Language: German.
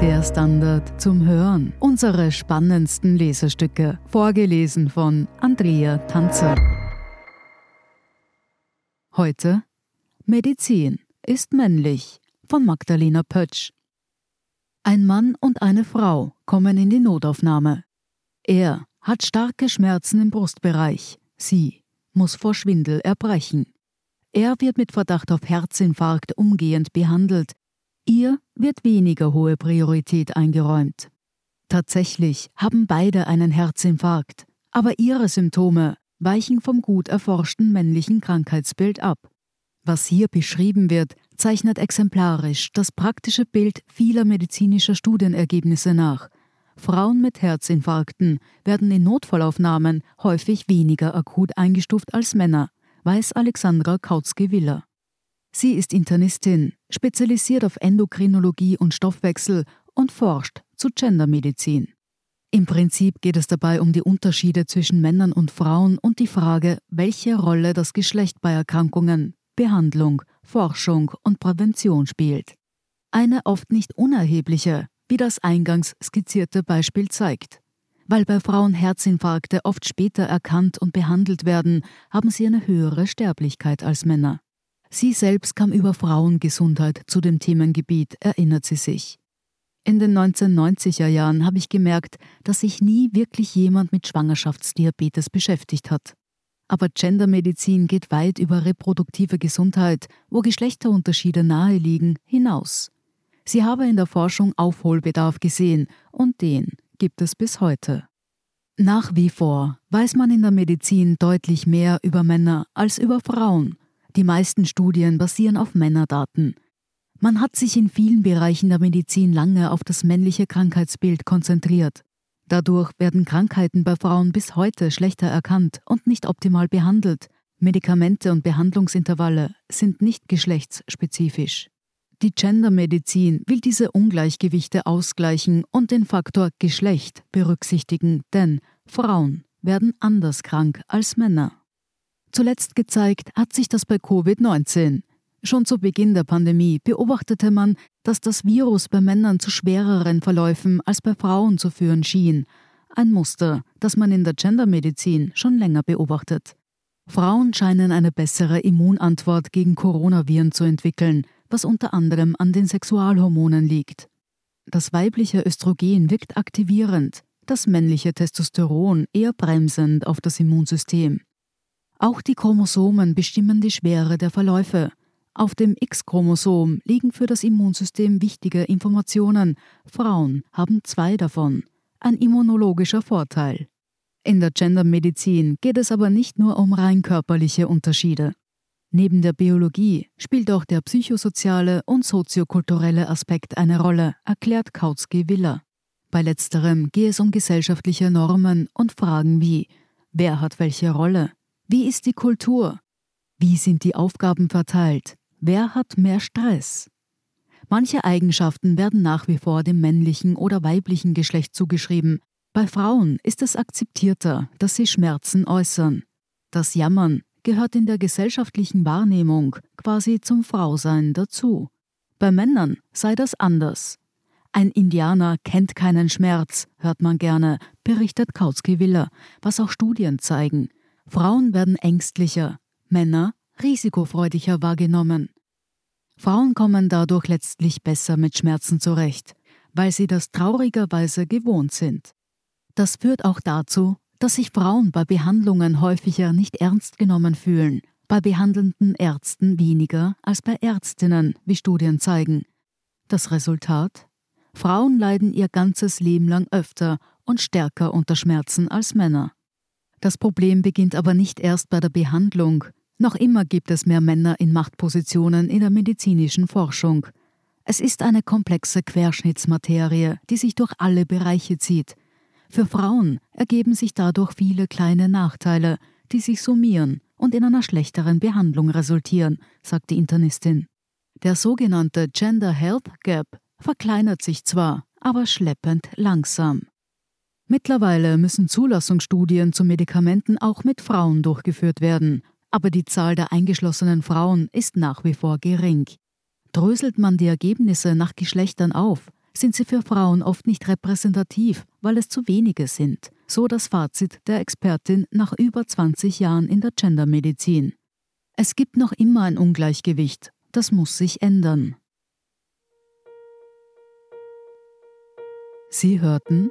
Der Standard zum Hören. Unsere spannendsten Lesestücke. Vorgelesen von Andrea Tanzer. Heute Medizin ist männlich von Magdalena Pötsch. Ein Mann und eine Frau kommen in die Notaufnahme. Er hat starke Schmerzen im Brustbereich. Sie muss vor Schwindel erbrechen. Er wird mit Verdacht auf Herzinfarkt umgehend behandelt. Ihr wird weniger hohe Priorität eingeräumt. Tatsächlich haben beide einen Herzinfarkt, aber ihre Symptome weichen vom gut erforschten männlichen Krankheitsbild ab. Was hier beschrieben wird, zeichnet exemplarisch das praktische Bild vieler medizinischer Studienergebnisse nach. Frauen mit Herzinfarkten werden in Notfallaufnahmen häufig weniger akut eingestuft als Männer, weiß Alexandra Kautzke-Willer. Sie ist Internistin, spezialisiert auf Endokrinologie und Stoffwechsel und forscht zu Gendermedizin. Im Prinzip geht es dabei um die Unterschiede zwischen Männern und Frauen und die Frage, welche Rolle das Geschlecht bei Erkrankungen, Behandlung, Forschung und Prävention spielt. Eine oft nicht unerhebliche, wie das eingangs skizzierte Beispiel zeigt. Weil bei Frauen Herzinfarkte oft später erkannt und behandelt werden, haben sie eine höhere Sterblichkeit als Männer. Sie selbst kam über Frauengesundheit zu dem Themengebiet, erinnert sie sich. In den 1990er Jahren habe ich gemerkt, dass sich nie wirklich jemand mit Schwangerschaftsdiabetes beschäftigt hat. Aber Gendermedizin geht weit über reproduktive Gesundheit, wo Geschlechterunterschiede nahe liegen, hinaus. Sie habe in der Forschung Aufholbedarf gesehen und den gibt es bis heute. Nach wie vor weiß man in der Medizin deutlich mehr über Männer als über Frauen. Die meisten Studien basieren auf Männerdaten. Man hat sich in vielen Bereichen der Medizin lange auf das männliche Krankheitsbild konzentriert. Dadurch werden Krankheiten bei Frauen bis heute schlechter erkannt und nicht optimal behandelt. Medikamente und Behandlungsintervalle sind nicht geschlechtsspezifisch. Die Gendermedizin will diese Ungleichgewichte ausgleichen und den Faktor Geschlecht berücksichtigen, denn Frauen werden anders krank als Männer. Zuletzt gezeigt hat sich das bei Covid-19. Schon zu Beginn der Pandemie beobachtete man, dass das Virus bei Männern zu schwereren Verläufen als bei Frauen zu führen schien. Ein Muster, das man in der Gendermedizin schon länger beobachtet. Frauen scheinen eine bessere Immunantwort gegen Coronaviren zu entwickeln, was unter anderem an den Sexualhormonen liegt. Das weibliche Östrogen wirkt aktivierend, das männliche Testosteron eher bremsend auf das Immunsystem. Auch die Chromosomen bestimmen die Schwere der Verläufe. Auf dem X-Chromosom liegen für das Immunsystem wichtige Informationen. Frauen haben zwei davon. Ein immunologischer Vorteil. In der Gendermedizin geht es aber nicht nur um rein körperliche Unterschiede. Neben der Biologie spielt auch der psychosoziale und soziokulturelle Aspekt eine Rolle, erklärt Kautsky-Willer. Bei letzterem gehe es um gesellschaftliche Normen und Fragen wie Wer hat welche Rolle? Wie ist die Kultur? Wie sind die Aufgaben verteilt? Wer hat mehr Stress? Manche Eigenschaften werden nach wie vor dem männlichen oder weiblichen Geschlecht zugeschrieben. Bei Frauen ist es akzeptierter, dass sie Schmerzen äußern. Das Jammern gehört in der gesellschaftlichen Wahrnehmung quasi zum Frausein dazu. Bei Männern sei das anders. Ein Indianer kennt keinen Schmerz, hört man gerne, berichtet Kautsky-Willer, was auch Studien zeigen. Frauen werden ängstlicher, Männer risikofreudiger wahrgenommen. Frauen kommen dadurch letztlich besser mit Schmerzen zurecht, weil sie das traurigerweise gewohnt sind. Das führt auch dazu, dass sich Frauen bei Behandlungen häufiger nicht ernst genommen fühlen, bei behandelnden Ärzten weniger als bei Ärztinnen, wie Studien zeigen. Das Resultat? Frauen leiden ihr ganzes Leben lang öfter und stärker unter Schmerzen als Männer. Das Problem beginnt aber nicht erst bei der Behandlung, noch immer gibt es mehr Männer in Machtpositionen in der medizinischen Forschung. Es ist eine komplexe Querschnittsmaterie, die sich durch alle Bereiche zieht. Für Frauen ergeben sich dadurch viele kleine Nachteile, die sich summieren und in einer schlechteren Behandlung resultieren, sagt die Internistin. Der sogenannte Gender Health Gap verkleinert sich zwar, aber schleppend langsam. Mittlerweile müssen Zulassungsstudien zu Medikamenten auch mit Frauen durchgeführt werden, aber die Zahl der eingeschlossenen Frauen ist nach wie vor gering. Dröselt man die Ergebnisse nach Geschlechtern auf, sind sie für Frauen oft nicht repräsentativ, weil es zu wenige sind, so das Fazit der Expertin nach über 20 Jahren in der Gendermedizin. Es gibt noch immer ein Ungleichgewicht, das muss sich ändern. Sie hörten